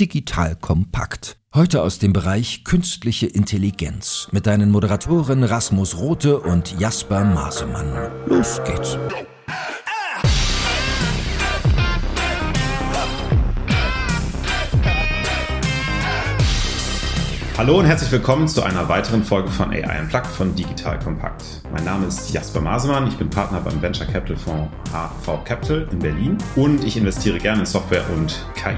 Digital Kompakt. Heute aus dem Bereich künstliche Intelligenz mit deinen Moderatoren Rasmus Rote und Jasper Masemann. Los geht's. Hallo und herzlich willkommen zu einer weiteren Folge von AI Unplugged von Digital Kompakt. Mein Name ist Jasper Masemann, ich bin Partner beim Venture Capital Fonds HV Capital in Berlin und ich investiere gerne in Software und KI.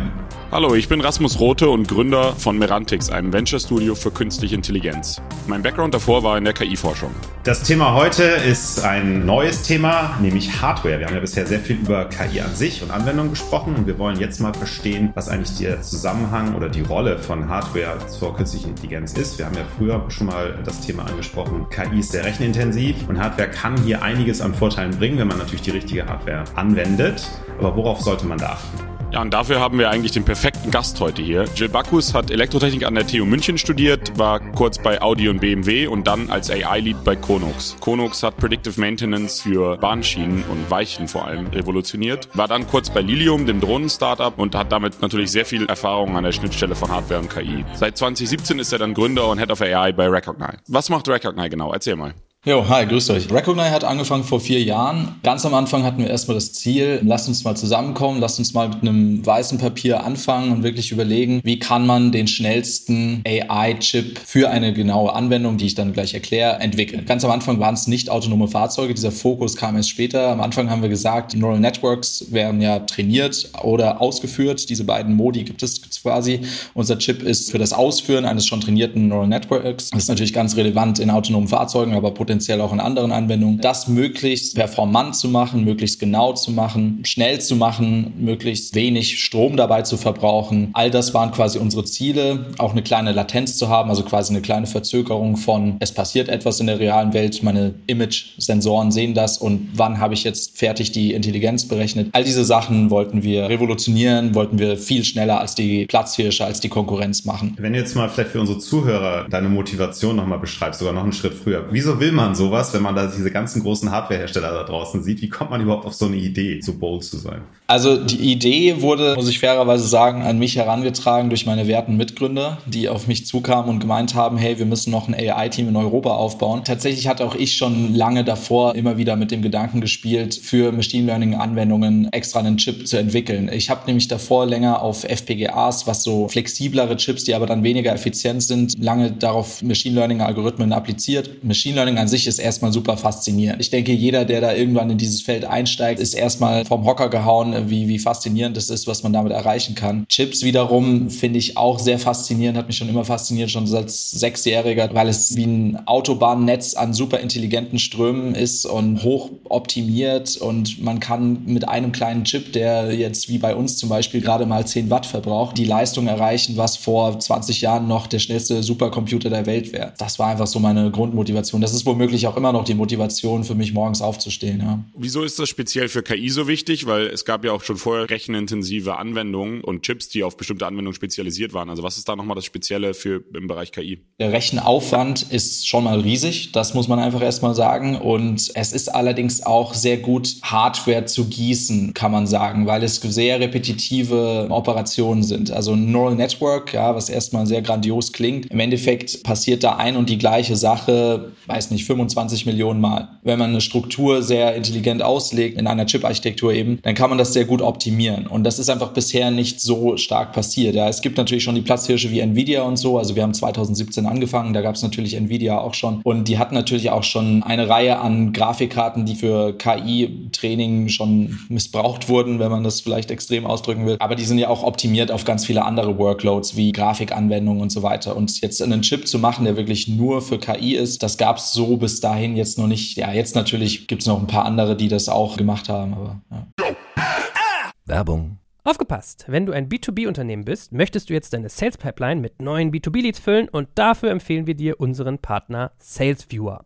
Hallo, ich bin Rasmus Rote und Gründer von Merantix, einem Venture-Studio für künstliche Intelligenz. Mein Background davor war in der KI-Forschung. Das Thema heute ist ein neues Thema, nämlich Hardware. Wir haben ja bisher sehr viel über KI an sich und Anwendungen gesprochen und wir wollen jetzt mal verstehen, was eigentlich der Zusammenhang oder die Rolle von Hardware zur künstlichen Intelligenz ist. Wir haben ja früher schon mal das Thema angesprochen, KI ist sehr rechenintensiv und Hardware kann hier einiges an Vorteilen bringen, wenn man natürlich die richtige Hardware anwendet. Aber worauf sollte man da achten? Ja, und dafür haben wir eigentlich den perfekten Gast heute hier. Jill Bacchus hat Elektrotechnik an der TU München studiert, war kurz bei Audi und BMW und dann als AI-Lead bei Konux. Konux hat Predictive Maintenance für Bahnschienen und Weichen vor allem revolutioniert, war dann kurz bei Lilium, dem Drohnen-Startup und hat damit natürlich sehr viel Erfahrung an der Schnittstelle von Hardware und KI. Seit 2017 ist er dann Gründer und Head of AI bei Recognize. Was macht Recognize genau? Erzähl mal. Jo, hi, grüßt euch. Recognize hat angefangen vor vier Jahren. Ganz am Anfang hatten wir erstmal das Ziel, lasst uns mal zusammenkommen, lasst uns mal mit einem weißen Papier anfangen und wirklich überlegen, wie kann man den schnellsten AI-Chip für eine genaue Anwendung, die ich dann gleich erkläre, entwickeln. Ganz am Anfang waren es nicht autonome Fahrzeuge, dieser Fokus kam erst später. Am Anfang haben wir gesagt, Neural Networks werden ja trainiert oder ausgeführt. Diese beiden Modi gibt es quasi. Unser Chip ist für das Ausführen eines schon trainierten Neural Networks. Das ist natürlich ganz relevant in autonomen Fahrzeugen, aber potenziell potenziell auch in anderen Anwendungen, das möglichst performant zu machen, möglichst genau zu machen, schnell zu machen, möglichst wenig Strom dabei zu verbrauchen. All das waren quasi unsere Ziele, auch eine kleine Latenz zu haben, also quasi eine kleine Verzögerung von, es passiert etwas in der realen Welt, meine Image-Sensoren sehen das und wann habe ich jetzt fertig die Intelligenz berechnet. All diese Sachen wollten wir revolutionieren, wollten wir viel schneller als die Platzhirsche, als die Konkurrenz machen. Wenn du jetzt mal vielleicht für unsere Zuhörer deine Motivation nochmal beschreibst, sogar noch einen Schritt früher. Wieso will man man sowas, wenn man da diese ganzen großen Hardwarehersteller da draußen sieht? Wie kommt man überhaupt auf so eine Idee, so bold zu sein? Also die Idee wurde, muss ich fairerweise sagen, an mich herangetragen durch meine werten Mitgründer, die auf mich zukamen und gemeint haben, hey, wir müssen noch ein AI-Team in Europa aufbauen. Tatsächlich hatte auch ich schon lange davor immer wieder mit dem Gedanken gespielt, für Machine Learning-Anwendungen extra einen Chip zu entwickeln. Ich habe nämlich davor länger auf FPGAs, was so flexiblere Chips, die aber dann weniger effizient sind, lange darauf Machine Learning-Algorithmen appliziert. Machine Learning an sich sich ist erstmal super faszinierend. Ich denke, jeder, der da irgendwann in dieses Feld einsteigt, ist erstmal vom Hocker gehauen, wie, wie faszinierend es ist, was man damit erreichen kann. Chips wiederum finde ich auch sehr faszinierend, hat mich schon immer fasziniert, schon als Sechsjähriger, weil es wie ein Autobahnnetz an super intelligenten Strömen ist und hoch optimiert und man kann mit einem kleinen Chip, der jetzt wie bei uns zum Beispiel gerade mal 10 Watt verbraucht, die Leistung erreichen, was vor 20 Jahren noch der schnellste Supercomputer der Welt wäre. Das war einfach so meine Grundmotivation. Das ist womöglich womöglich auch immer noch die Motivation für mich, morgens aufzustehen. Ja. Wieso ist das speziell für KI so wichtig? Weil es gab ja auch schon vorher rechenintensive Anwendungen und Chips, die auf bestimmte Anwendungen spezialisiert waren. Also was ist da nochmal das Spezielle für im Bereich KI? Der Rechenaufwand ist schon mal riesig, das muss man einfach erstmal sagen. Und es ist allerdings auch sehr gut, Hardware zu gießen, kann man sagen, weil es sehr repetitive Operationen sind. Also ein Neural Network, ja, was erstmal sehr grandios klingt. Im Endeffekt passiert da ein und die gleiche Sache, weiß nicht, 25 Millionen Mal. Wenn man eine Struktur sehr intelligent auslegt, in einer Chip-Architektur eben, dann kann man das sehr gut optimieren. Und das ist einfach bisher nicht so stark passiert. Ja, es gibt natürlich schon die Platzhirsche wie Nvidia und so. Also wir haben 2017 angefangen, da gab es natürlich Nvidia auch schon. Und die hatten natürlich auch schon eine Reihe an Grafikkarten, die für KI-Training schon missbraucht wurden, wenn man das vielleicht extrem ausdrücken will. Aber die sind ja auch optimiert auf ganz viele andere Workloads wie Grafikanwendungen und so weiter. Und jetzt einen Chip zu machen, der wirklich nur für KI ist, das gab es so bis dahin jetzt noch nicht. Ja, jetzt natürlich gibt es noch ein paar andere, die das auch gemacht haben, aber ja. Werbung. Aufgepasst! Wenn du ein B2B-Unternehmen bist, möchtest du jetzt deine Sales Pipeline mit neuen B2B-Leads füllen und dafür empfehlen wir dir unseren Partner SalesViewer.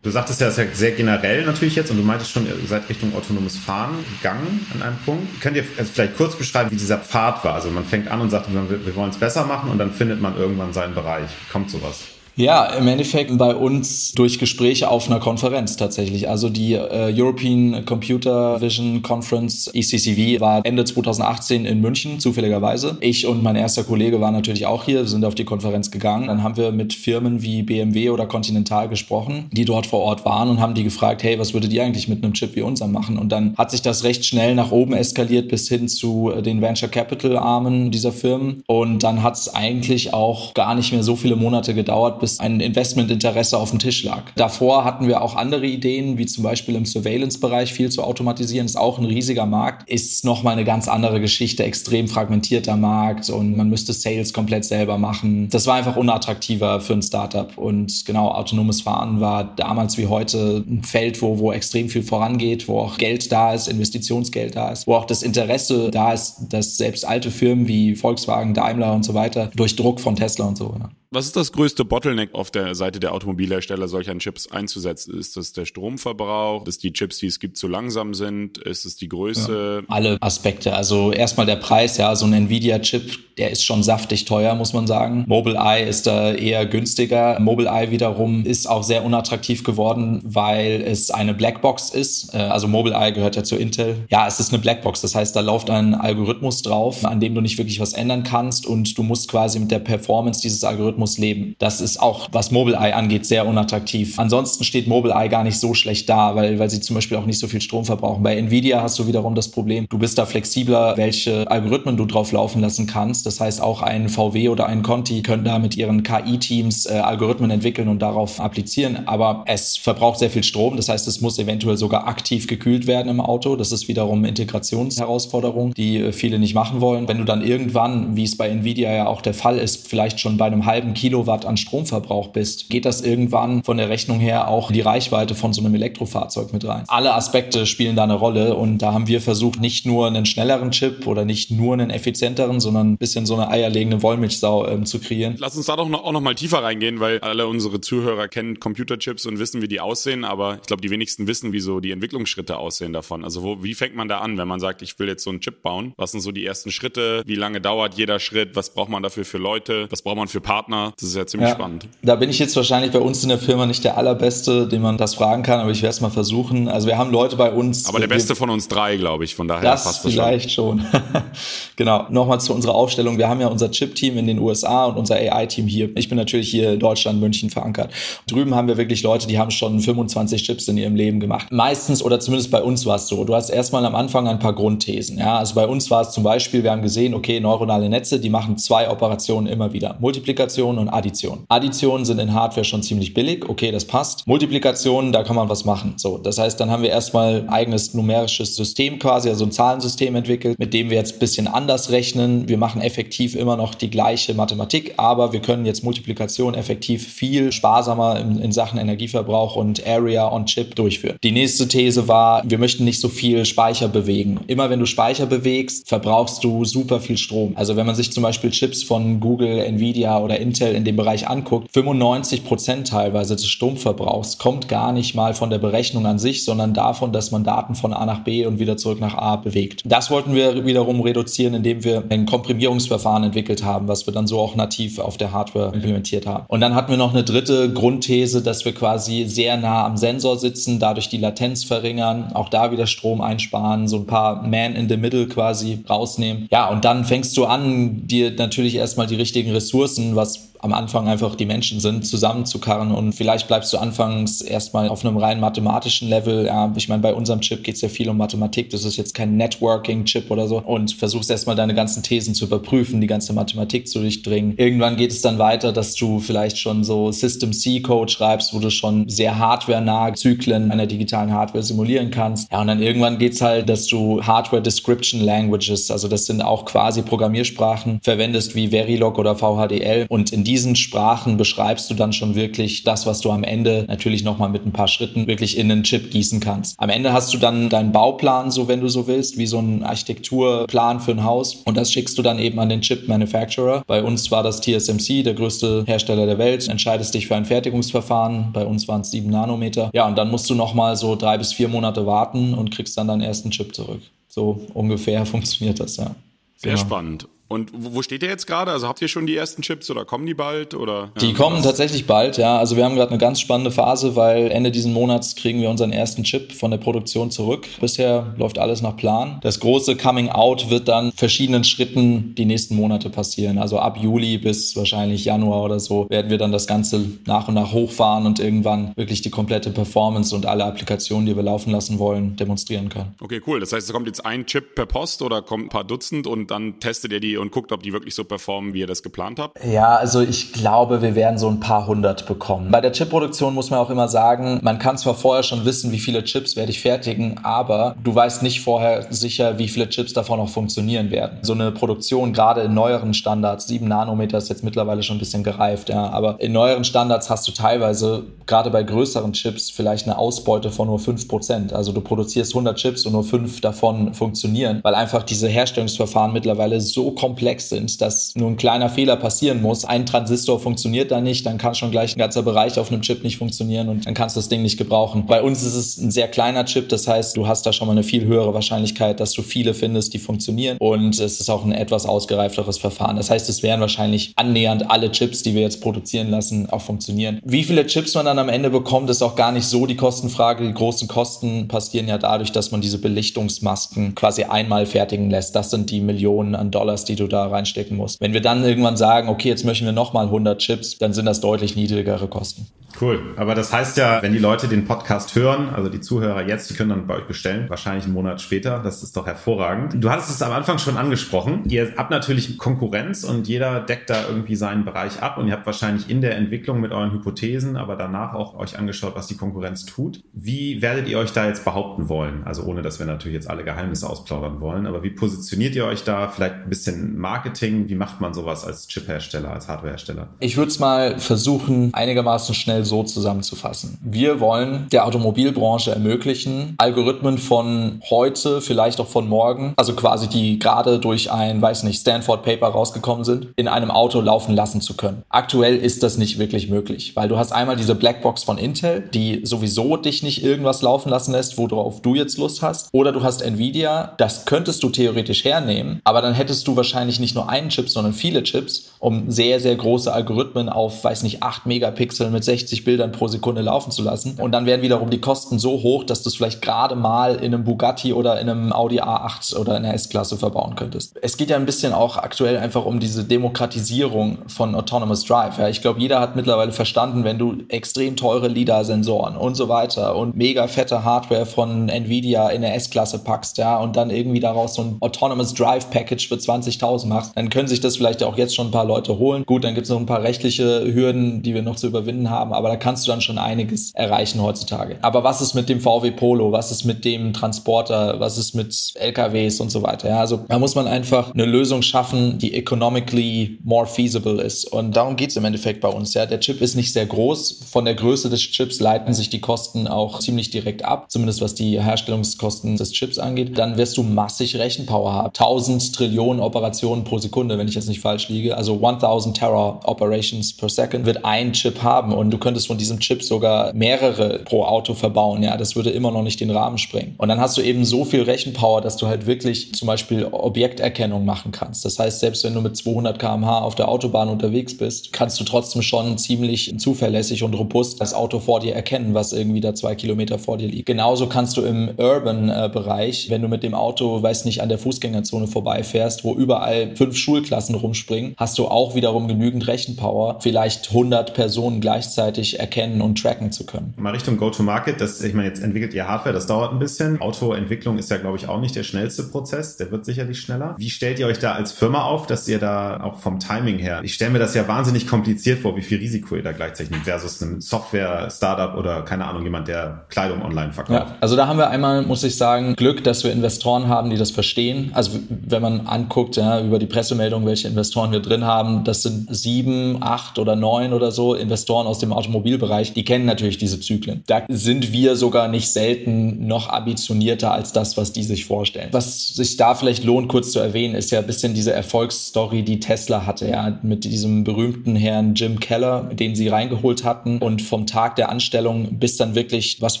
Du sagtest ja, das ist ja sehr generell natürlich jetzt und du meintest schon, ihr seid Richtung autonomes Fahren gegangen an einem Punkt. Könnt ihr vielleicht kurz beschreiben, wie dieser Pfad war? Also man fängt an und sagt, wir, wollen es besser machen und dann findet man irgendwann seinen Bereich. Kommt sowas? Ja, im Endeffekt bei uns durch Gespräche auf einer Konferenz tatsächlich. Also die äh, European Computer Vision Conference ECCV war Ende 2018 in München, zufälligerweise. Ich und mein erster Kollege waren natürlich auch hier, sind auf die Konferenz gegangen. Dann haben wir mit Firmen wie BMW oder Continental gesprochen, die dort vor Ort waren und haben die gefragt, hey, was würdet ihr eigentlich mit einem Chip wie unserem machen? Und dann hat sich das recht schnell nach oben eskaliert bis hin zu den Venture Capital Armen dieser Firmen. Und dann hat es eigentlich auch gar nicht mehr so viele Monate gedauert, bis ein Investmentinteresse auf dem Tisch lag. Davor hatten wir auch andere Ideen, wie zum Beispiel im Surveillance-Bereich viel zu automatisieren, ist auch ein riesiger Markt, ist nochmal eine ganz andere Geschichte, extrem fragmentierter Markt und man müsste Sales komplett selber machen. Das war einfach unattraktiver für ein Startup und genau, autonomes Fahren war damals wie heute ein Feld, wo, wo extrem viel vorangeht, wo auch Geld da ist, Investitionsgeld da ist, wo auch das Interesse da ist, dass selbst alte Firmen wie Volkswagen, Daimler und so weiter durch Druck von Tesla und so. Ja. Was ist das größte Bottleneck auf der Seite der Automobilhersteller, solcher Chips einzusetzen? Ist das der Stromverbrauch? Ist die Chips, die es gibt, zu langsam sind? Ist es die Größe? Ja, alle Aspekte. Also erstmal der Preis, ja, so ein Nvidia-Chip, der ist schon saftig teuer, muss man sagen. Mobileye ist da eher günstiger. Mobileye wiederum ist auch sehr unattraktiv geworden, weil es eine Blackbox ist. Äh, also Mobileye gehört ja zu Intel. Ja, es ist eine Blackbox. Das heißt, da läuft ein Algorithmus drauf, an dem du nicht wirklich was ändern kannst und du musst quasi mit der Performance dieses Algorithmus muss leben. Das ist auch, was Mobileye angeht, sehr unattraktiv. Ansonsten steht Mobileye gar nicht so schlecht da, weil, weil sie zum Beispiel auch nicht so viel Strom verbrauchen. Bei Nvidia hast du wiederum das Problem, du bist da flexibler, welche Algorithmen du drauf laufen lassen kannst. Das heißt, auch ein VW oder ein Conti können da mit ihren KI-Teams äh, Algorithmen entwickeln und darauf applizieren. Aber es verbraucht sehr viel Strom. Das heißt, es muss eventuell sogar aktiv gekühlt werden im Auto. Das ist wiederum Integrationsherausforderung, die äh, viele nicht machen wollen. Wenn du dann irgendwann, wie es bei Nvidia ja auch der Fall ist, vielleicht schon bei einem halben Kilowatt an Stromverbrauch bist, geht das irgendwann von der Rechnung her auch die Reichweite von so einem Elektrofahrzeug mit rein. Alle Aspekte spielen da eine Rolle und da haben wir versucht, nicht nur einen schnelleren Chip oder nicht nur einen effizienteren, sondern ein bisschen so eine eierlegende Wollmilchsau ähm, zu kreieren. Lass uns da doch noch, auch noch mal tiefer reingehen, weil alle unsere Zuhörer kennen Computerchips und wissen, wie die aussehen, aber ich glaube, die wenigsten wissen, wie so die Entwicklungsschritte aussehen davon. Also wo, wie fängt man da an, wenn man sagt, ich will jetzt so einen Chip bauen? Was sind so die ersten Schritte? Wie lange dauert jeder Schritt? Was braucht man dafür für Leute? Was braucht man für Partner? Das ist ja ziemlich ja, spannend. Da bin ich jetzt wahrscheinlich bei uns in der Firma nicht der allerbeste, den man das fragen kann, aber ich werde es mal versuchen. Also wir haben Leute bei uns. Aber der beste von uns drei, glaube ich. Von daher das passt das vielleicht schon. schon. genau. Nochmal zu unserer Aufstellung. Wir haben ja unser Chip-Team in den USA und unser AI-Team hier. Ich bin natürlich hier in Deutschland, München verankert. Drüben haben wir wirklich Leute, die haben schon 25 Chips in ihrem Leben gemacht. Meistens oder zumindest bei uns war es so. Du hast erstmal am Anfang ein paar Grundthesen. Ja, also bei uns war es zum Beispiel, wir haben gesehen, okay, neuronale Netze, die machen zwei Operationen immer wieder. Multiplikation und Addition. Additionen sind in Hardware schon ziemlich billig, okay, das passt. Multiplikationen, da kann man was machen. So, das heißt, dann haben wir erstmal ein eigenes numerisches System quasi, also ein Zahlensystem entwickelt, mit dem wir jetzt ein bisschen anders rechnen. Wir machen effektiv immer noch die gleiche Mathematik, aber wir können jetzt Multiplikation effektiv viel sparsamer in, in Sachen Energieverbrauch und Area on Chip durchführen. Die nächste These war, wir möchten nicht so viel Speicher bewegen. Immer wenn du Speicher bewegst, verbrauchst du super viel Strom. Also wenn man sich zum Beispiel Chips von Google, Nvidia oder Intel Intel in dem Bereich anguckt, 95 Prozent teilweise des Stromverbrauchs kommt gar nicht mal von der Berechnung an sich, sondern davon, dass man Daten von A nach B und wieder zurück nach A bewegt. Das wollten wir wiederum reduzieren, indem wir ein Komprimierungsverfahren entwickelt haben, was wir dann so auch nativ auf der Hardware implementiert haben. Und dann hatten wir noch eine dritte Grundthese, dass wir quasi sehr nah am Sensor sitzen, dadurch die Latenz verringern, auch da wieder Strom einsparen, so ein paar Man in the Middle quasi rausnehmen. Ja, und dann fängst du an, dir natürlich erstmal die richtigen Ressourcen, was am Anfang einfach die Menschen sind, zusammenzukarren und vielleicht bleibst du anfangs erstmal auf einem rein mathematischen Level. Ja, ich meine, bei unserem Chip geht es ja viel um Mathematik, das ist jetzt kein Networking-Chip oder so und versuchst erstmal deine ganzen Thesen zu überprüfen, die ganze Mathematik zu durchdringen. Irgendwann geht es dann weiter, dass du vielleicht schon so System C-Code schreibst, wo du schon sehr hardware-nahe Zyklen einer digitalen Hardware simulieren kannst. Ja, und dann irgendwann geht es halt, dass du Hardware Description Languages, also das sind auch quasi Programmiersprachen, verwendest wie Verilog oder VHDL und in diesen Sprachen beschreibst du dann schon wirklich das, was du am Ende natürlich nochmal mit ein paar Schritten wirklich in einen Chip gießen kannst. Am Ende hast du dann deinen Bauplan, so wenn du so willst, wie so ein Architekturplan für ein Haus und das schickst du dann eben an den Chip Manufacturer. Bei uns war das TSMC, der größte Hersteller der Welt. Entscheidest dich für ein Fertigungsverfahren. Bei uns waren es sieben Nanometer. Ja, und dann musst du nochmal so drei bis vier Monate warten und kriegst dann deinen ersten Chip zurück. So ungefähr funktioniert das, ja. Sehr genau. spannend. Und wo steht ihr jetzt gerade? Also habt ihr schon die ersten Chips oder kommen die bald? Oder, die ja, kommen was? tatsächlich bald, ja. Also wir haben gerade eine ganz spannende Phase, weil Ende diesen Monats kriegen wir unseren ersten Chip von der Produktion zurück. Bisher läuft alles nach Plan. Das große Coming Out wird dann verschiedenen Schritten die nächsten Monate passieren. Also ab Juli bis wahrscheinlich Januar oder so werden wir dann das Ganze nach und nach hochfahren und irgendwann wirklich die komplette Performance und alle Applikationen, die wir laufen lassen wollen, demonstrieren können. Okay, cool. Das heißt, es kommt jetzt ein Chip per Post oder kommt ein paar Dutzend und dann testet ihr die und guckt, ob die wirklich so performen, wie ihr das geplant habt? Ja, also ich glaube, wir werden so ein paar hundert bekommen. Bei der Chipproduktion muss man auch immer sagen, man kann zwar vorher schon wissen, wie viele Chips werde ich fertigen, aber du weißt nicht vorher sicher, wie viele Chips davon auch funktionieren werden. So eine Produktion, gerade in neueren Standards, 7 Nanometer ist jetzt mittlerweile schon ein bisschen gereift, ja, aber in neueren Standards hast du teilweise, gerade bei größeren Chips, vielleicht eine Ausbeute von nur 5%. Also du produzierst 100 Chips und nur 5 davon funktionieren, weil einfach diese Herstellungsverfahren mittlerweile so komplex sind, dass nur ein kleiner Fehler passieren muss. Ein Transistor funktioniert da nicht, dann kann schon gleich ein ganzer Bereich auf einem Chip nicht funktionieren und dann kannst du das Ding nicht gebrauchen. Bei uns ist es ein sehr kleiner Chip, das heißt, du hast da schon mal eine viel höhere Wahrscheinlichkeit, dass du viele findest, die funktionieren und es ist auch ein etwas ausgereifteres Verfahren. Das heißt, es werden wahrscheinlich annähernd alle Chips, die wir jetzt produzieren lassen, auch funktionieren. Wie viele Chips man dann am Ende bekommt, ist auch gar nicht so die Kostenfrage. Die großen Kosten passieren ja dadurch, dass man diese Belichtungsmasken quasi einmal fertigen lässt. Das sind die Millionen an Dollars, die du da rein reinstecken musst. Wenn wir dann irgendwann sagen, okay, jetzt möchten wir nochmal 100 Chips, dann sind das deutlich niedrigere Kosten. Cool. Aber das heißt ja, wenn die Leute den Podcast hören, also die Zuhörer jetzt, die können dann bei euch bestellen, wahrscheinlich einen Monat später. Das ist doch hervorragend. Du hattest es am Anfang schon angesprochen. Ihr habt natürlich Konkurrenz und jeder deckt da irgendwie seinen Bereich ab und ihr habt wahrscheinlich in der Entwicklung mit euren Hypothesen, aber danach auch euch angeschaut, was die Konkurrenz tut. Wie werdet ihr euch da jetzt behaupten wollen? Also ohne, dass wir natürlich jetzt alle Geheimnisse ausplaudern wollen, aber wie positioniert ihr euch da? Vielleicht ein bisschen Marketing? Wie macht man sowas als Chiphersteller, als Hardwarehersteller? Ich würde es mal versuchen, einigermaßen schnell so zusammenzufassen. Wir wollen der Automobilbranche ermöglichen, Algorithmen von heute, vielleicht auch von morgen, also quasi die gerade durch ein, weiß nicht, Stanford Paper rausgekommen sind, in einem Auto laufen lassen zu können. Aktuell ist das nicht wirklich möglich, weil du hast einmal diese Blackbox von Intel, die sowieso dich nicht irgendwas laufen lassen lässt, worauf du jetzt Lust hast, oder du hast Nvidia, das könntest du theoretisch hernehmen, aber dann hättest du wahrscheinlich nicht nur einen Chip, sondern viele Chips, um sehr, sehr große Algorithmen auf, weiß nicht, 8 Megapixel mit 60 Bildern pro Sekunde laufen zu lassen. Und dann wären wiederum die Kosten so hoch, dass du es vielleicht gerade mal in einem Bugatti oder in einem Audi A8 oder in der S-Klasse verbauen könntest. Es geht ja ein bisschen auch aktuell einfach um diese Demokratisierung von Autonomous Drive. Ja, ich glaube, jeder hat mittlerweile verstanden, wenn du extrem teure LIDAR-Sensoren und so weiter und mega fette Hardware von Nvidia in der S-Klasse packst, ja, und dann irgendwie daraus so ein Autonomous Drive Package für 20.000 machst, dann können sich das vielleicht auch jetzt schon ein paar Leute holen. Gut, dann gibt es noch ein paar rechtliche Hürden, die wir noch zu überwinden haben, aber da kannst du dann schon einiges erreichen heutzutage. Aber was ist mit dem VW Polo? Was ist mit dem Transporter? Was ist mit LKWs und so weiter? Ja, also da muss man einfach eine Lösung schaffen, die economically more feasible ist. Und darum geht es im Endeffekt bei uns. Ja, der Chip ist nicht sehr groß. Von der Größe des Chips leiten sich die Kosten auch ziemlich direkt ab, zumindest was die Herstellungskosten des Chips angeht. Dann wirst du massig Rechenpower haben. 1000 Trillionen Operationen pro Sekunde, wenn ich jetzt nicht falsch liege. Also 1000 Terra Operations per Second wird ein Chip haben und du könntest von diesem Chip sogar mehrere pro Auto verbauen. Ja, das würde immer noch nicht den Rahmen sprengen. Und dann hast du eben so viel Rechenpower, dass du halt wirklich zum Beispiel Objekterkennung machen kannst. Das heißt, selbst wenn du mit 200 km/h auf der Autobahn unterwegs bist, kannst du trotzdem schon ziemlich zuverlässig und robust das Auto vor dir erkennen, was irgendwie da zwei Kilometer vor dir liegt. Genauso kannst du im Urban-Bereich, wenn du mit dem Auto, weiß nicht, an der Fußgängerzone vorbeifährst, wo überall fünf Schulklassen rumspringen, hast du auch wiederum genügend Rechenpower, vielleicht 100 Personen gleichzeitig erkennen und tracken zu können. Mal Richtung Go-to-Market, das, ich meine, jetzt entwickelt ihr Hardware, das dauert ein bisschen. Autoentwicklung ist ja, glaube ich, auch nicht der schnellste Prozess, der wird sicherlich schneller. Wie stellt ihr euch da als Firma auf, dass ihr da auch vom Timing her, ich stelle mir das ja wahnsinnig kompliziert vor, wie viel Risiko ihr da gleichzeitig nimmt versus einem Software-Startup oder keine Ahnung, jemand, der Kleidung online verkauft. Ja, also da haben wir einmal, muss ich sagen, Glück, dass wir Investoren haben, die das verstehen. Also wenn man anguckt, ja, über die Pressemeldung, welche Investoren wir drin haben, das sind sieben, acht oder neun oder so Investoren aus dem Automobilbereich, die kennen natürlich diese Zyklen. Da sind wir sogar nicht selten noch ambitionierter als das, was die sich vorstellen. Was sich da vielleicht lohnt, kurz zu erwähnen, ist ja ein bisschen diese Erfolgsstory, die Tesla hatte, ja, mit diesem berühmten Herrn Jim Keller, den sie reingeholt hatten und vom Tag der Anstellung bis dann wirklich, was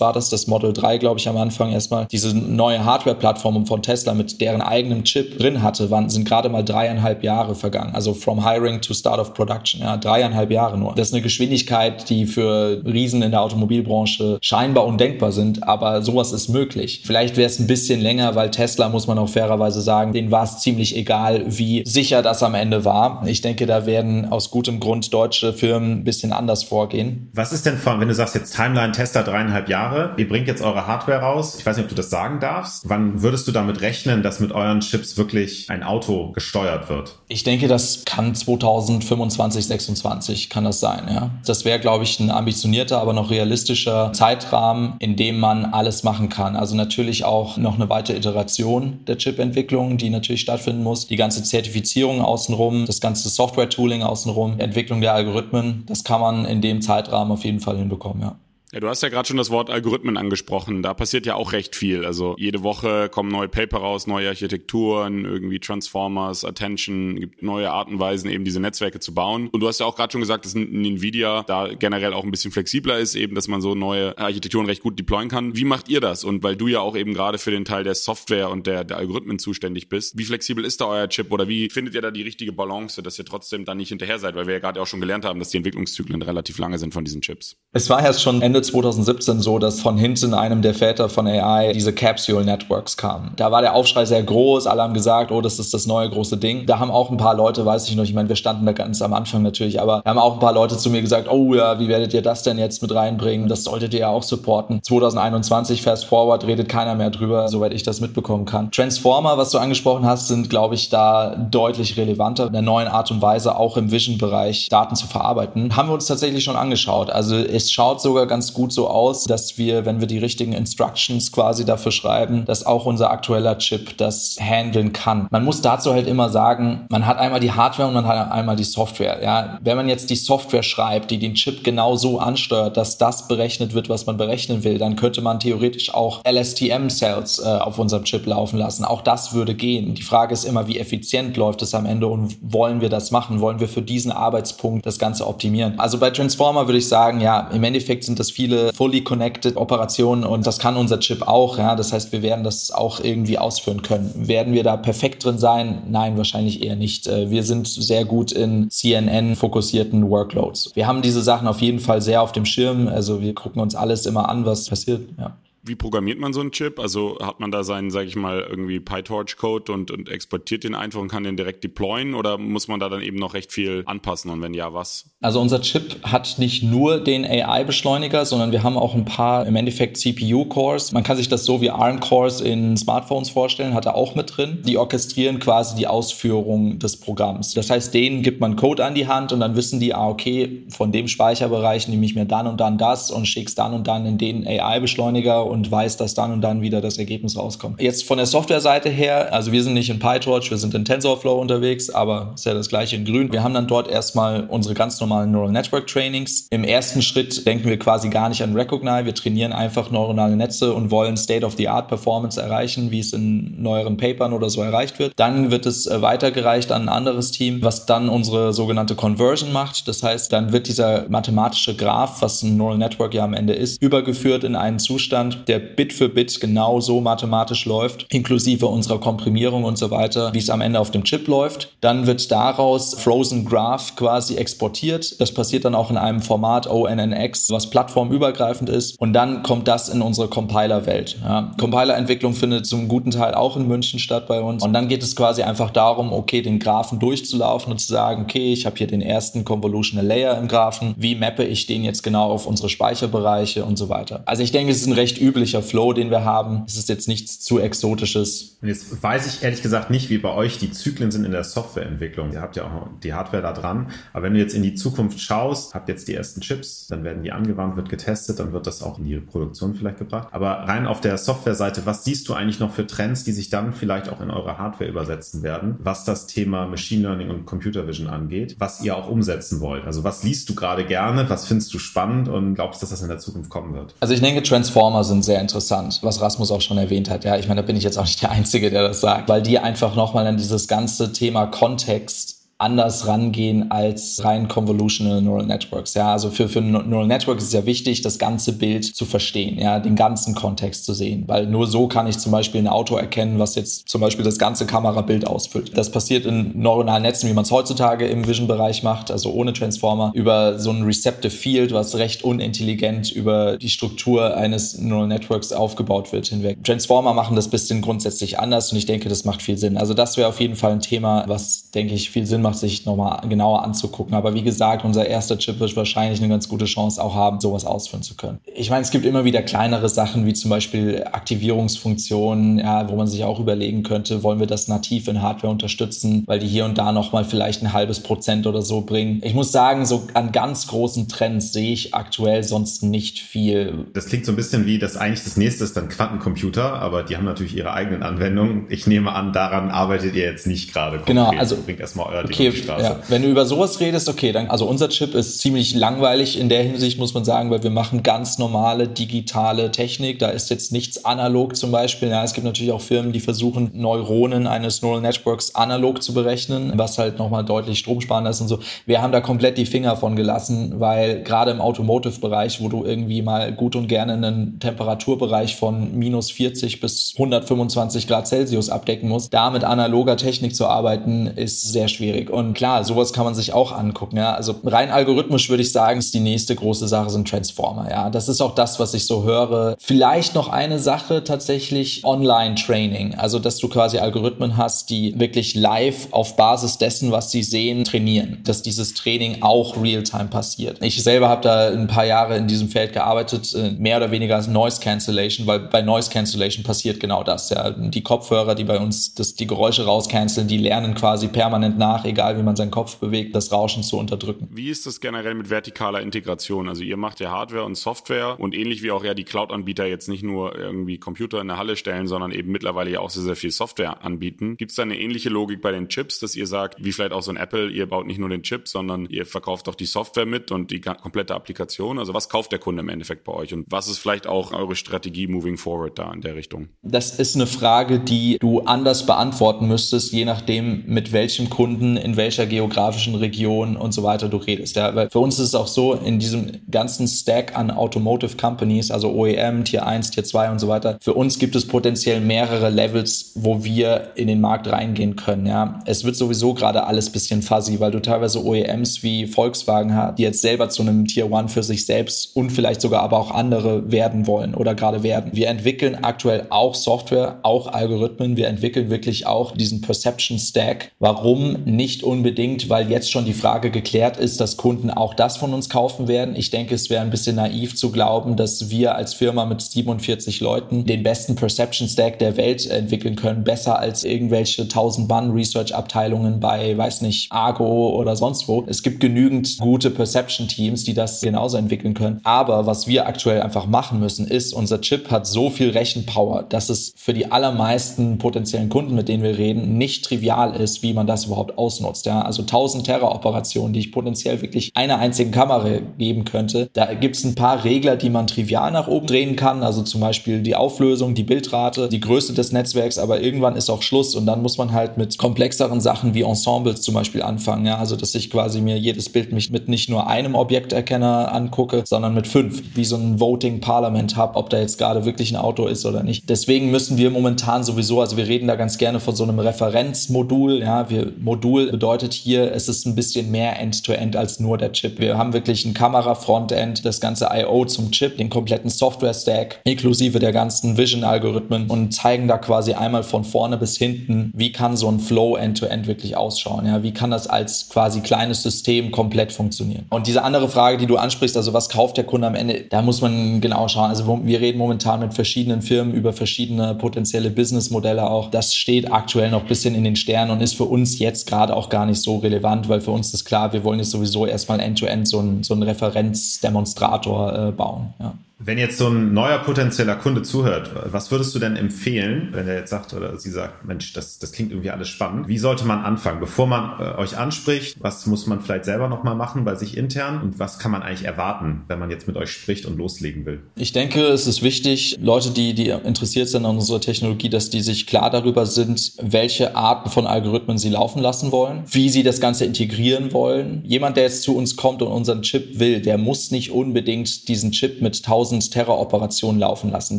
war das, das Model 3, glaube ich, am Anfang erstmal, diese neue Hardware-Plattform von Tesla mit deren eigenem Chip drin hatte, waren, sind gerade mal dreieinhalb Jahre vergangen. Also from hiring to start of production, ja, dreieinhalb Jahre nur. Das ist eine Geschwindigkeit, die für Riesen in der Automobilbranche scheinbar undenkbar sind, aber sowas ist möglich. Vielleicht wäre es ein bisschen länger, weil Tesla, muss man auch fairerweise sagen, denen war es ziemlich egal, wie sicher das am Ende war. Ich denke, da werden aus gutem Grund deutsche Firmen ein bisschen anders vorgehen. Was ist denn von, wenn du sagst jetzt Timeline Tesla dreieinhalb Jahre, ihr bringt jetzt eure Hardware raus, ich weiß nicht, ob du das sagen darfst, wann würdest du damit rechnen, dass mit euren Chips wirklich ein Auto gesteuert wird? Ich denke, das kann 2025, 26 kann das sein, ja. Das wäre, glaube ich, ein ambitionierter, aber noch realistischer Zeitrahmen, in dem man alles machen kann. Also natürlich auch noch eine weitere Iteration der Chip-Entwicklung, die natürlich stattfinden muss. Die ganze Zertifizierung außenrum, das ganze Software-Tooling außenrum, Entwicklung der Algorithmen, das kann man in dem Zeitrahmen auf jeden Fall hinbekommen, ja. Ja, du hast ja gerade schon das Wort Algorithmen angesprochen. Da passiert ja auch recht viel. Also jede Woche kommen neue Paper raus, neue Architekturen, irgendwie Transformers, Attention, gibt neue Arten und Weisen, eben diese Netzwerke zu bauen. Und du hast ja auch gerade schon gesagt, dass Nvidia da generell auch ein bisschen flexibler ist, eben, dass man so neue Architekturen recht gut deployen kann. Wie macht ihr das? Und weil du ja auch eben gerade für den Teil der Software und der, der Algorithmen zuständig bist, wie flexibel ist da euer Chip oder wie findet ihr da die richtige Balance, dass ihr trotzdem da nicht hinterher seid? Weil wir ja gerade auch schon gelernt haben, dass die Entwicklungszyklen relativ lange sind von diesen Chips. Es war ja schon Ende 2017 so, dass von hinten einem der Väter von AI diese Capsule Networks kamen. Da war der Aufschrei sehr groß, alle haben gesagt, oh, das ist das neue große Ding. Da haben auch ein paar Leute, weiß ich noch, ich meine, wir standen da ganz am Anfang natürlich, aber haben auch ein paar Leute zu mir gesagt, oh ja, wie werdet ihr das denn jetzt mit reinbringen? Das solltet ihr ja auch supporten. 2021, fast forward, redet keiner mehr drüber, soweit ich das mitbekommen kann. Transformer, was du angesprochen hast, sind, glaube ich, da deutlich relevanter in der neuen Art und Weise, auch im Vision-Bereich Daten zu verarbeiten. Haben wir uns tatsächlich schon angeschaut. Also es schaut sogar ganz gut so aus, dass wir, wenn wir die richtigen Instructions quasi dafür schreiben, dass auch unser aktueller Chip das handeln kann. Man muss dazu halt immer sagen, man hat einmal die Hardware und man hat einmal die Software. Ja, wenn man jetzt die Software schreibt, die den Chip genau so ansteuert, dass das berechnet wird, was man berechnen will, dann könnte man theoretisch auch LSTM-Cells äh, auf unserem Chip laufen lassen. Auch das würde gehen. Die Frage ist immer, wie effizient läuft es am Ende und wollen wir das machen? Wollen wir für diesen Arbeitspunkt das Ganze optimieren? Also bei Transformer würde ich sagen, ja, im Endeffekt sind das viele fully connected Operationen und das kann unser Chip auch. Ja, das heißt, wir werden das auch irgendwie ausführen können. Werden wir da perfekt drin sein? Nein, wahrscheinlich eher nicht. Äh, wir sind sehr gut in CNN-fokussierten Workloads. Wir haben diese Sachen auf jeden Fall sehr auf dem Schirm. Also wir gucken uns alles immer an, was passiert. Ja. Wie programmiert man so einen Chip? Also hat man da seinen, sage ich mal, irgendwie PyTorch-Code und, und exportiert den einfach und kann den direkt deployen oder muss man da dann eben noch recht viel anpassen und wenn ja, was? Also unser Chip hat nicht nur den AI-Beschleuniger, sondern wir haben auch ein paar im Endeffekt CPU-Cores. Man kann sich das so wie ARM-Cores in Smartphones vorstellen, hat er auch mit drin. Die orchestrieren quasi die Ausführung des Programms. Das heißt, denen gibt man Code an die Hand und dann wissen die, ah, okay, von dem Speicherbereich nehme ich mir dann und dann das und schick's dann und dann in den AI-Beschleuniger und weiß, dass dann und dann wieder das Ergebnis rauskommt. Jetzt von der Softwareseite her, also wir sind nicht in PyTorch, wir sind in TensorFlow unterwegs, aber ist ja das gleiche in grün. Wir haben dann dort erstmal unsere ganz normalen Neural Network Trainings. Im ersten Schritt denken wir quasi gar nicht an Recognize, wir trainieren einfach neuronale Netze und wollen State-of-the-Art Performance erreichen, wie es in neueren Papern oder so erreicht wird. Dann wird es äh, weitergereicht an ein anderes Team, was dann unsere sogenannte Conversion macht. Das heißt, dann wird dieser mathematische Graph, was ein Neural Network ja am Ende ist, übergeführt in einen Zustand, der Bit für Bit genau so mathematisch läuft, inklusive unserer Komprimierung und so weiter, wie es am Ende auf dem Chip läuft. Dann wird daraus Frozen Graph quasi exportiert. Das passiert dann auch in einem Format ONNX, was plattformübergreifend ist. Und dann kommt das in unsere Compiler-Welt. Ja. Compiler-Entwicklung findet zum guten Teil auch in München statt bei uns. Und dann geht es quasi einfach darum, okay, den Graphen durchzulaufen und zu sagen, okay, ich habe hier den ersten Convolutional Layer im Graphen. Wie mappe ich den jetzt genau auf unsere Speicherbereiche und so weiter? Also ich denke, es ist ein recht üblicher Flow, den wir haben. Es ist jetzt nichts zu Exotisches. Und jetzt weiß ich ehrlich gesagt nicht, wie bei euch die Zyklen sind in der Softwareentwicklung. Ihr habt ja auch die Hardware da dran. Aber wenn du jetzt in die Zukunft schaust, habt jetzt die ersten Chips, dann werden die angewandt, wird getestet, dann wird das auch in die Produktion vielleicht gebracht. Aber rein auf der Softwareseite, was siehst du eigentlich noch für Trends, die sich dann vielleicht auch in eure Hardware übersetzen werden, was das Thema Machine Learning und Computer Vision angeht, was ihr auch umsetzen wollt? Also was liest du gerade gerne, was findest du spannend und glaubst, dass das in der Zukunft kommen wird? Also ich denke, Transformer sind sehr interessant, was Rasmus auch schon erwähnt hat. Ja, ich meine, da bin ich jetzt auch nicht der Einzige, der das sagt, weil die einfach nochmal an dieses ganze Thema Kontext anders rangehen als rein Convolutional Neural Networks. Ja, also für, für Neural Networks ist es ja wichtig, das ganze Bild zu verstehen, ja, den ganzen Kontext zu sehen, weil nur so kann ich zum Beispiel ein Auto erkennen, was jetzt zum Beispiel das ganze Kamerabild ausfüllt. Das passiert in neuronalen Netzen, wie man es heutzutage im Vision-Bereich macht, also ohne Transformer, über so ein Receptive Field, was recht unintelligent über die Struktur eines Neural Networks aufgebaut wird hinweg. Transformer machen das bisschen grundsätzlich anders und ich denke, das macht viel Sinn. Also das wäre auf jeden Fall ein Thema, was, denke ich, viel Sinn macht, sich nochmal genauer anzugucken. Aber wie gesagt, unser erster Chip wird wahrscheinlich eine ganz gute Chance auch haben, sowas ausführen zu können. Ich meine, es gibt immer wieder kleinere Sachen, wie zum Beispiel Aktivierungsfunktionen, ja, wo man sich auch überlegen könnte, wollen wir das nativ in Hardware unterstützen, weil die hier und da nochmal vielleicht ein halbes Prozent oder so bringen. Ich muss sagen, so an ganz großen Trends sehe ich aktuell sonst nicht viel. Das klingt so ein bisschen wie, dass eigentlich das nächste ist dann Quantencomputer, aber die haben natürlich ihre eigenen Anwendungen. Ich nehme an, daran arbeitet ihr jetzt nicht gerade. Genau, also bringt erstmal euer okay, ja, wenn du über sowas redest, okay, dann, also unser Chip ist ziemlich langweilig in der Hinsicht, muss man sagen, weil wir machen ganz normale digitale Technik. Da ist jetzt nichts analog zum Beispiel. Ja, es gibt natürlich auch Firmen, die versuchen, Neuronen eines Neural Networks analog zu berechnen, was halt nochmal deutlich stromsparender ist und so. Wir haben da komplett die Finger von gelassen, weil gerade im Automotive-Bereich, wo du irgendwie mal gut und gerne einen Temperaturbereich von minus 40 bis 125 Grad Celsius abdecken musst, da mit analoger Technik zu arbeiten, ist sehr schwierig. Und klar, sowas kann man sich auch angucken. Ja. Also rein algorithmisch würde ich sagen, ist die nächste große Sache sind Transformer. Ja, das ist auch das, was ich so höre. Vielleicht noch eine Sache tatsächlich Online-Training. Also, dass du quasi Algorithmen hast, die wirklich live auf Basis dessen, was sie sehen, trainieren. Dass dieses Training auch real-time passiert. Ich selber habe da ein paar Jahre in diesem Feld gearbeitet, äh, mehr oder weniger als Noise Cancellation, weil bei Noise Cancellation passiert genau das. Ja, die Kopfhörer, die bei uns das, die Geräusche rauscanceln, die lernen quasi permanent nach, egal wie man seinen Kopf bewegt, das Rauschen zu unterdrücken. Wie ist das generell mit vertikaler Integration? Also ihr macht ja Hardware und Software und ähnlich wie auch ja die Cloud-Anbieter jetzt nicht nur irgendwie Computer in der Halle stellen, sondern eben mittlerweile ja auch sehr, sehr viel Software anbieten. Gibt es da eine ähnliche Logik bei den Chips, dass ihr sagt, wie vielleicht auch so ein Apple, ihr baut nicht nur den Chip, sondern ihr verkauft auch die Software mit und die komplette Applikation? Also was kauft der Kunde im Endeffekt bei euch und was ist vielleicht auch eure Strategie moving forward da in der Richtung? Das ist eine Frage, die du anders beantworten müsstest, je nachdem, mit welchem Kunden in welcher geografischen Region und so weiter du redest. Ja, weil für uns ist es auch so, in diesem ganzen Stack an Automotive Companies, also OEM, Tier 1, Tier 2 und so weiter, für uns gibt es potenziell mehrere Levels, wo wir in den Markt reingehen können. Ja, es wird sowieso gerade alles bisschen fuzzy, weil du teilweise OEMs wie Volkswagen hast, die jetzt selber zu einem Tier 1 für sich selbst und vielleicht sogar aber auch andere werden wollen oder gerade werden. Wir entwickeln aktuell auch Software, auch Algorithmen. Wir entwickeln wirklich auch diesen Perception Stack. Warum? Nicht unbedingt, weil jetzt schon die Frage geklärt ist, dass Kunden auch das von uns kaufen werden. Ich denke, es wäre ein bisschen naiv zu glauben, dass wir als Firma mit 47 Leuten den besten Perception Stack der Welt entwickeln können, besser als irgendwelche 1000 Mann Research Abteilungen bei, weiß nicht, Argo oder sonst wo. Es gibt genügend gute Perception Teams, die das genauso entwickeln können. Aber was wir aktuell einfach machen müssen, ist, unser Chip hat so viel Rechenpower, dass es für die allermeisten potenziellen Kunden, mit denen wir reden, nicht trivial ist, wie man das überhaupt ausnutzt. Ja, also 1000 Terra-Operationen, die ich potenziell wirklich einer einzigen Kamera geben könnte. Da gibt es ein paar Regler, die man trivial nach oben drehen kann. Also zum Beispiel die Auflösung, die Bildrate, die Größe des Netzwerks. Aber irgendwann ist auch Schluss und dann muss man halt mit komplexeren Sachen wie Ensembles zum Beispiel anfangen. Ja, also dass ich quasi mir jedes Bild mich mit nicht nur einem Objekterkenner angucke, sondern mit fünf, wie so ein Voting Parliament habe, ob da jetzt gerade wirklich ein Auto ist oder nicht. Deswegen müssen wir momentan sowieso, also wir reden da ganz gerne von so einem Referenzmodul. Ja, wir, Modul bedeutet hier, es ist ein bisschen mehr End-to-End -End als nur der Chip. Wir haben wirklich ein Kamera-Frontend, das ganze I.O. zum Chip, den kompletten Software-Stack, inklusive der ganzen Vision-Algorithmen und zeigen da quasi einmal von vorne bis hinten, wie kann so ein Flow End-to-End -End wirklich ausschauen. Ja, wie kann das als quasi kleines System komplett funktionieren? Und diese andere Frage, die du ansprichst, also was kauft der Kunde am Ende, da muss man genau schauen. Also wir reden momentan mit verschiedenen Firmen über verschiedene potenzielle Businessmodelle auch. Das steht aktuell noch ein bisschen in den Sternen und ist für uns jetzt gerade auch gar nicht so relevant, weil für uns ist klar, wir wollen jetzt sowieso erstmal end-to-end so einen, so Referenzdemonstrator äh, bauen. Ja. Wenn jetzt so ein neuer potenzieller Kunde zuhört, was würdest du denn empfehlen, wenn er jetzt sagt oder sie sagt, Mensch, das, das klingt irgendwie alles spannend. Wie sollte man anfangen? Bevor man äh, euch anspricht, was muss man vielleicht selber nochmal machen bei sich intern und was kann man eigentlich erwarten, wenn man jetzt mit euch spricht und loslegen will? Ich denke, es ist wichtig, Leute, die, die interessiert sind an unserer Technologie, dass die sich klar darüber sind, welche Arten von Algorithmen sie laufen lassen wollen, wie sie das Ganze integrieren wollen. Jemand, der jetzt zu uns kommt und unseren Chip will, der muss nicht unbedingt diesen Chip mit 1000 1000 Terra-Operationen laufen lassen.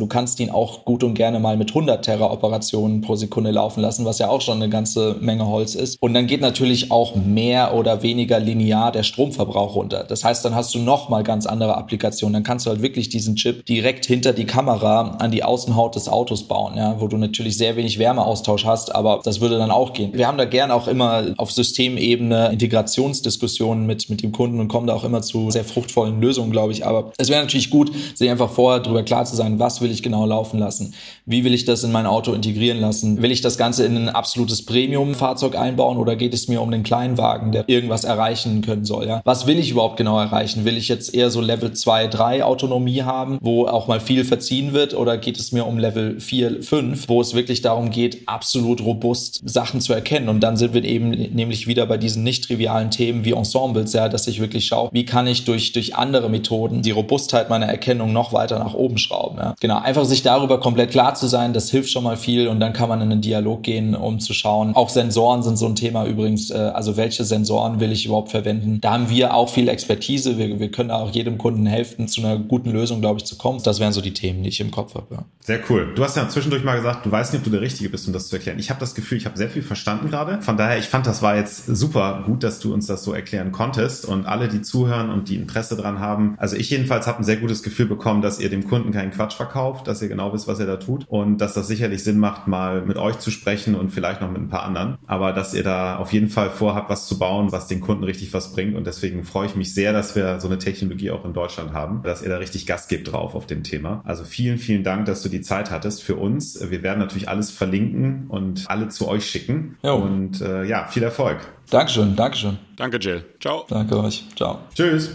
Du kannst ihn auch gut und gerne mal mit 100 Terra-Operationen pro Sekunde laufen lassen, was ja auch schon eine ganze Menge Holz ist. Und dann geht natürlich auch mehr oder weniger linear der Stromverbrauch runter. Das heißt, dann hast du noch mal ganz andere Applikationen. Dann kannst du halt wirklich diesen Chip direkt hinter die Kamera an die Außenhaut des Autos bauen, ja, wo du natürlich sehr wenig Wärmeaustausch hast, aber das würde dann auch gehen. Wir haben da gerne auch immer auf Systemebene Integrationsdiskussionen mit, mit dem Kunden und kommen da auch immer zu sehr fruchtvollen Lösungen, glaube ich. Aber es wäre natürlich gut, sich einfach vorher darüber klar zu sein, was will ich genau laufen lassen? Wie will ich das in mein Auto integrieren lassen? Will ich das Ganze in ein absolutes Premium-Fahrzeug einbauen oder geht es mir um den Kleinwagen, der irgendwas erreichen können soll? Ja? Was will ich überhaupt genau erreichen? Will ich jetzt eher so Level 2, 3 Autonomie haben, wo auch mal viel verziehen wird oder geht es mir um Level 4, 5, wo es wirklich darum geht, absolut robust Sachen zu erkennen? Und dann sind wir eben nämlich wieder bei diesen nicht trivialen Themen wie Ensembles, ja, dass ich wirklich schaue, wie kann ich durch, durch andere Methoden die Robustheit meiner Erkennung noch weiter nach oben schrauben. Ja. Genau, einfach sich darüber komplett klar zu sein, das hilft schon mal viel und dann kann man in einen Dialog gehen, um zu schauen. Auch Sensoren sind so ein Thema übrigens, äh, also welche Sensoren will ich überhaupt verwenden? Da haben wir auch viel Expertise. Wir, wir können auch jedem Kunden helfen, zu einer guten Lösung, glaube ich, zu kommen. Das wären so die Themen, die ich im Kopf habe. Ja. Sehr cool. Du hast ja zwischendurch mal gesagt, du weißt nicht, ob du der Richtige bist, um das zu erklären. Ich habe das Gefühl, ich habe sehr viel verstanden gerade. Von daher, ich fand, das war jetzt super gut, dass du uns das so erklären konntest und alle, die zuhören und die Interesse dran haben. Also ich jedenfalls habe ein sehr gutes Gefühl bekommen, dass ihr dem Kunden keinen Quatsch verkauft, dass ihr genau wisst, was ihr da tut und dass das sicherlich Sinn macht, mal mit euch zu sprechen und vielleicht noch mit ein paar anderen. Aber dass ihr da auf jeden Fall vorhabt, was zu bauen, was den Kunden richtig was bringt. Und deswegen freue ich mich sehr, dass wir so eine Technologie auch in Deutschland haben, dass ihr da richtig Gas gebt drauf auf dem Thema. Also vielen, vielen Dank, dass du die Zeit hattest für uns. Wir werden natürlich alles verlinken und alle zu euch schicken. Jo. Und äh, ja, viel Erfolg. Dankeschön, Dankeschön. Danke, Jill. Ciao. Danke euch. Ciao. Tschüss.